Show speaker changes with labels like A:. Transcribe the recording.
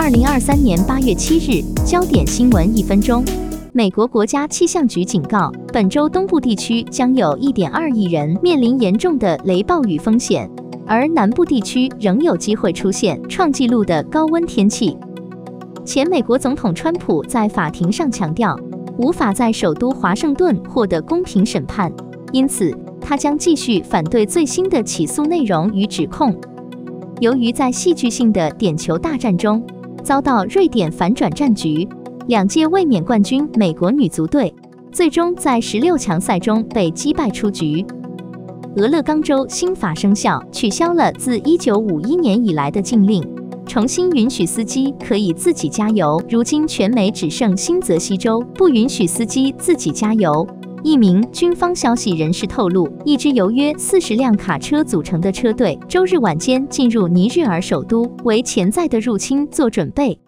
A: 二零二三年八月七日，焦点新闻一分钟。美国国家气象局警告，本周东部地区将有一点二亿人面临严重的雷暴雨风险，而南部地区仍有机会出现创纪录的高温天气。前美国总统川普在法庭上强调，无法在首都华盛顿获得公平审判，因此他将继续反对最新的起诉内容与指控。由于在戏剧性的点球大战中遭到瑞典反转战局。两届卫冕冠军美国女足队最终在十六强赛中被击败出局。俄勒冈州新法生效，取消了自一九五一年以来的禁令，重新允许司机可以自己加油。如今全美只剩新泽西州不允许司机自己加油。一名军方消息人士透露，一支由约四十辆卡车组成的车队周日晚间进入尼日尔首都，为潜在的入侵做准备。